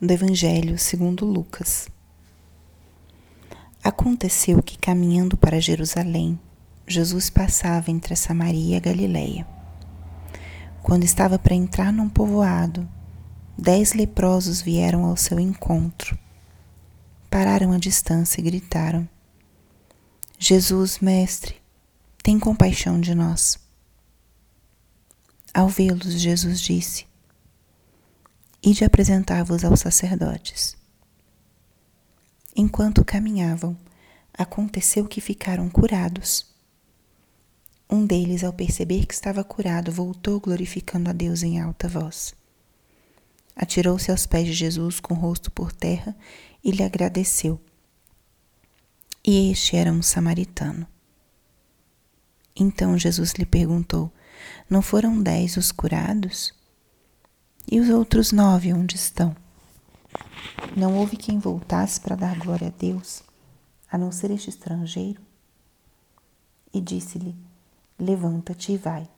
do Evangelho segundo Lucas. Aconteceu que, caminhando para Jerusalém, Jesus passava entre Samaria e Galiléia. Quando estava para entrar num povoado, dez leprosos vieram ao seu encontro. Pararam à distância e gritaram: Jesus, Mestre, tem compaixão de nós. Ao vê-los, Jesus disse: e de apresentar-vos aos sacerdotes. Enquanto caminhavam, aconteceu que ficaram curados. Um deles, ao perceber que estava curado, voltou glorificando a Deus em alta voz. Atirou-se aos pés de Jesus com o rosto por terra e lhe agradeceu. E este era um samaritano. Então Jesus lhe perguntou: Não foram dez os curados? E os outros nove onde estão? Não houve quem voltasse para dar glória a Deus, a não ser este estrangeiro? E disse-lhe: Levanta-te e vai,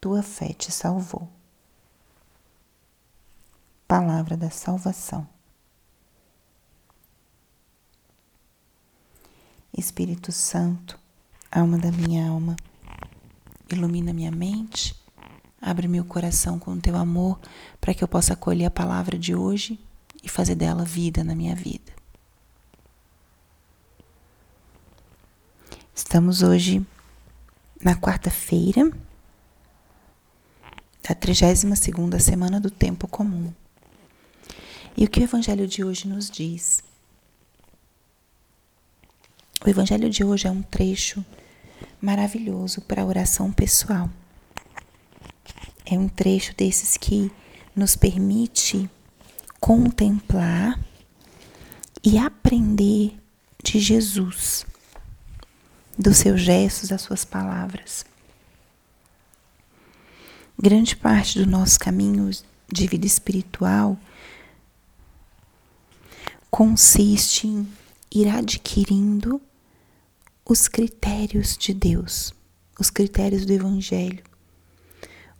tua fé te salvou. Palavra da salvação. Espírito Santo, alma da minha alma, ilumina minha mente Abre meu coração com o teu amor para que eu possa acolher a palavra de hoje e fazer dela vida na minha vida. Estamos hoje na quarta-feira da 32ª semana do tempo comum. E o que o evangelho de hoje nos diz? O evangelho de hoje é um trecho maravilhoso para a oração pessoal. É um trecho desses que nos permite contemplar e aprender de Jesus, dos seus gestos, das suas palavras. Grande parte do nosso caminho de vida espiritual consiste em ir adquirindo os critérios de Deus, os critérios do Evangelho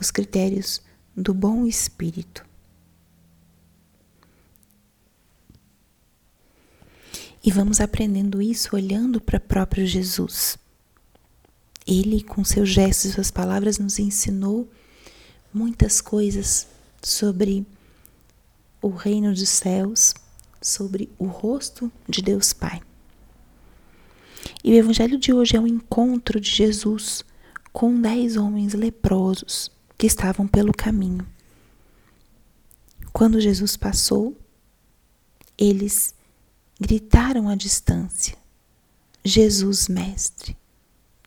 os critérios do bom espírito. E vamos aprendendo isso olhando para o próprio Jesus. Ele, com seus gestos e suas palavras, nos ensinou muitas coisas sobre o reino dos céus, sobre o rosto de Deus Pai. E o evangelho de hoje é um encontro de Jesus com dez homens leprosos que estavam pelo caminho. Quando Jesus passou, eles gritaram à distância: Jesus, Mestre,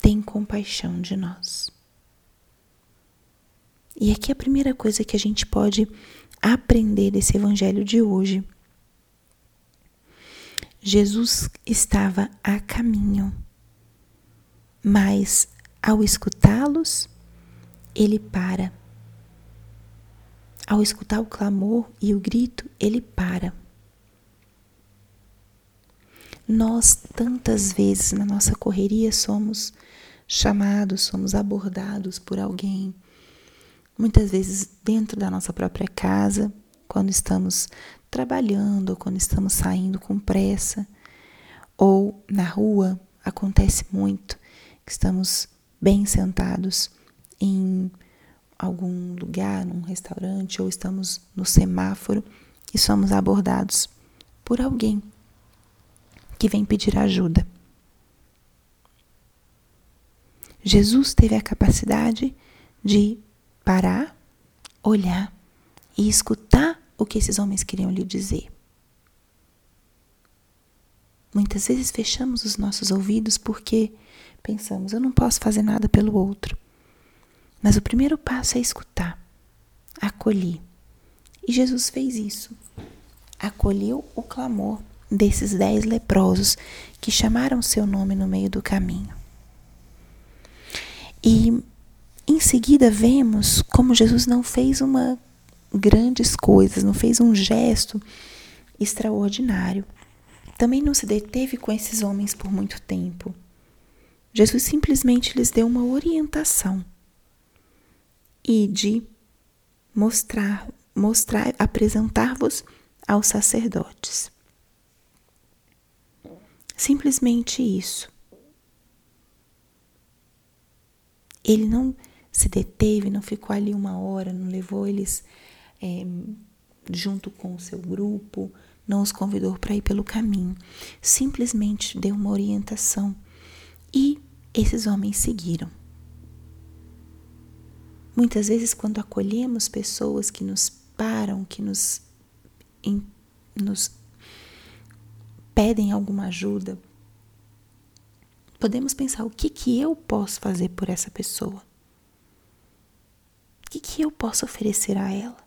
tem compaixão de nós. E aqui a primeira coisa que a gente pode aprender desse evangelho de hoje. Jesus estava a caminho, mas ao escutá-los, ele para. Ao escutar o clamor e o grito, ele para. Nós, tantas vezes na nossa correria, somos chamados, somos abordados por alguém. Muitas vezes dentro da nossa própria casa, quando estamos trabalhando, ou quando estamos saindo com pressa, ou na rua, acontece muito que estamos bem sentados em algum lugar, num restaurante, ou estamos no semáforo e somos abordados por alguém que vem pedir ajuda. Jesus teve a capacidade de parar, olhar e escutar o que esses homens queriam lhe dizer. Muitas vezes fechamos os nossos ouvidos porque pensamos: eu não posso fazer nada pelo outro. Mas o primeiro passo é escutar, acolher. E Jesus fez isso. Acolheu o clamor desses dez leprosos que chamaram seu nome no meio do caminho. E em seguida vemos como Jesus não fez uma grandes coisas, não fez um gesto extraordinário. Também não se deteve com esses homens por muito tempo. Jesus simplesmente lhes deu uma orientação e de mostrar, mostrar, apresentar-vos aos sacerdotes. Simplesmente isso. Ele não se deteve, não ficou ali uma hora, não levou eles é, junto com o seu grupo, não os convidou para ir pelo caminho. Simplesmente deu uma orientação e esses homens seguiram. Muitas vezes, quando acolhemos pessoas que nos param, que nos, nos pedem alguma ajuda, podemos pensar: o que, que eu posso fazer por essa pessoa? O que, que eu posso oferecer a ela?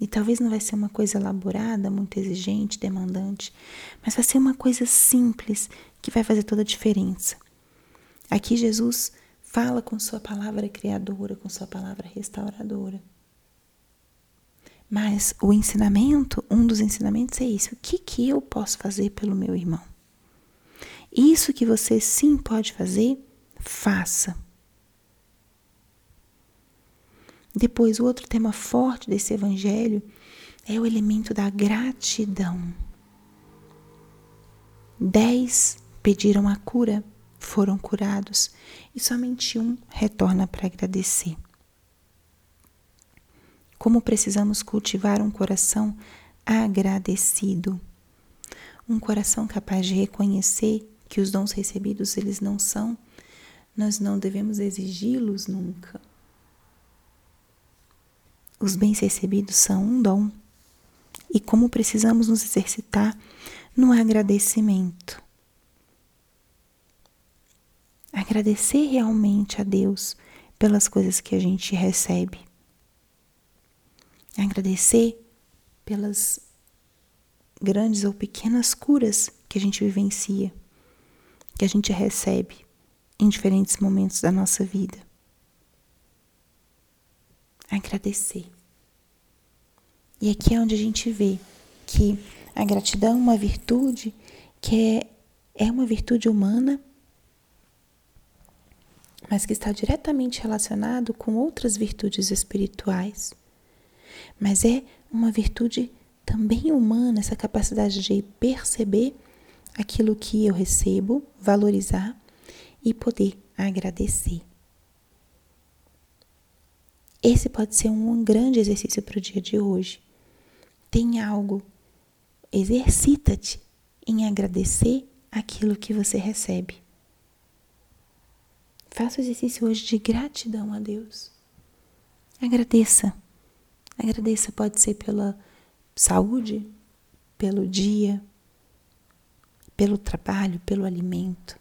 E talvez não vai ser uma coisa elaborada, muito exigente, demandante, mas vai ser uma coisa simples que vai fazer toda a diferença. Aqui Jesus fala com sua palavra criadora, com sua palavra restauradora. Mas o ensinamento, um dos ensinamentos é esse: o que, que eu posso fazer pelo meu irmão? Isso que você sim pode fazer, faça. Depois, o outro tema forte desse evangelho é o elemento da gratidão. Dez pediram a cura, foram curados, e somente um retorna para agradecer. Como precisamos cultivar um coração agradecido, um coração capaz de reconhecer que os dons recebidos eles não são, nós não devemos exigi-los nunca. Os bens recebidos são um dom. E como precisamos nos exercitar no agradecimento. Agradecer realmente a Deus pelas coisas que a gente recebe. Agradecer pelas grandes ou pequenas curas que a gente vivencia, que a gente recebe em diferentes momentos da nossa vida. Agradecer. E aqui é onde a gente vê que a gratidão é uma virtude que é, é uma virtude humana, mas que está diretamente relacionado com outras virtudes espirituais. Mas é uma virtude também humana, essa capacidade de perceber aquilo que eu recebo, valorizar e poder agradecer. Esse pode ser um grande exercício para o dia de hoje. Tem algo, exercita-te em agradecer aquilo que você recebe. Faça o exercício hoje de gratidão a Deus. Agradeça. Agradeça, pode ser pela saúde, pelo dia, pelo trabalho, pelo alimento.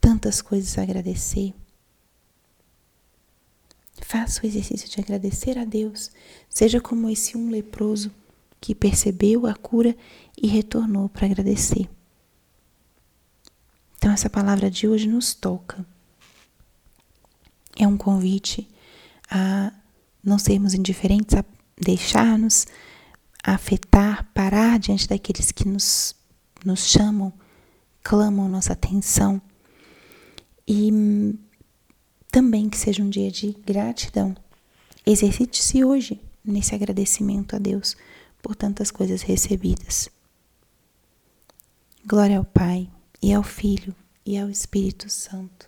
Tantas coisas a agradecer. Faça o exercício de agradecer a Deus. Seja como esse um leproso que percebeu a cura e retornou para agradecer. Então, essa palavra de hoje nos toca. É um convite a não sermos indiferentes, a deixar-nos afetar, parar diante daqueles que nos, nos chamam, clamam nossa atenção. E também que seja um dia de gratidão. Exercite-se hoje nesse agradecimento a Deus por tantas coisas recebidas. Glória ao Pai, e ao Filho, e ao Espírito Santo,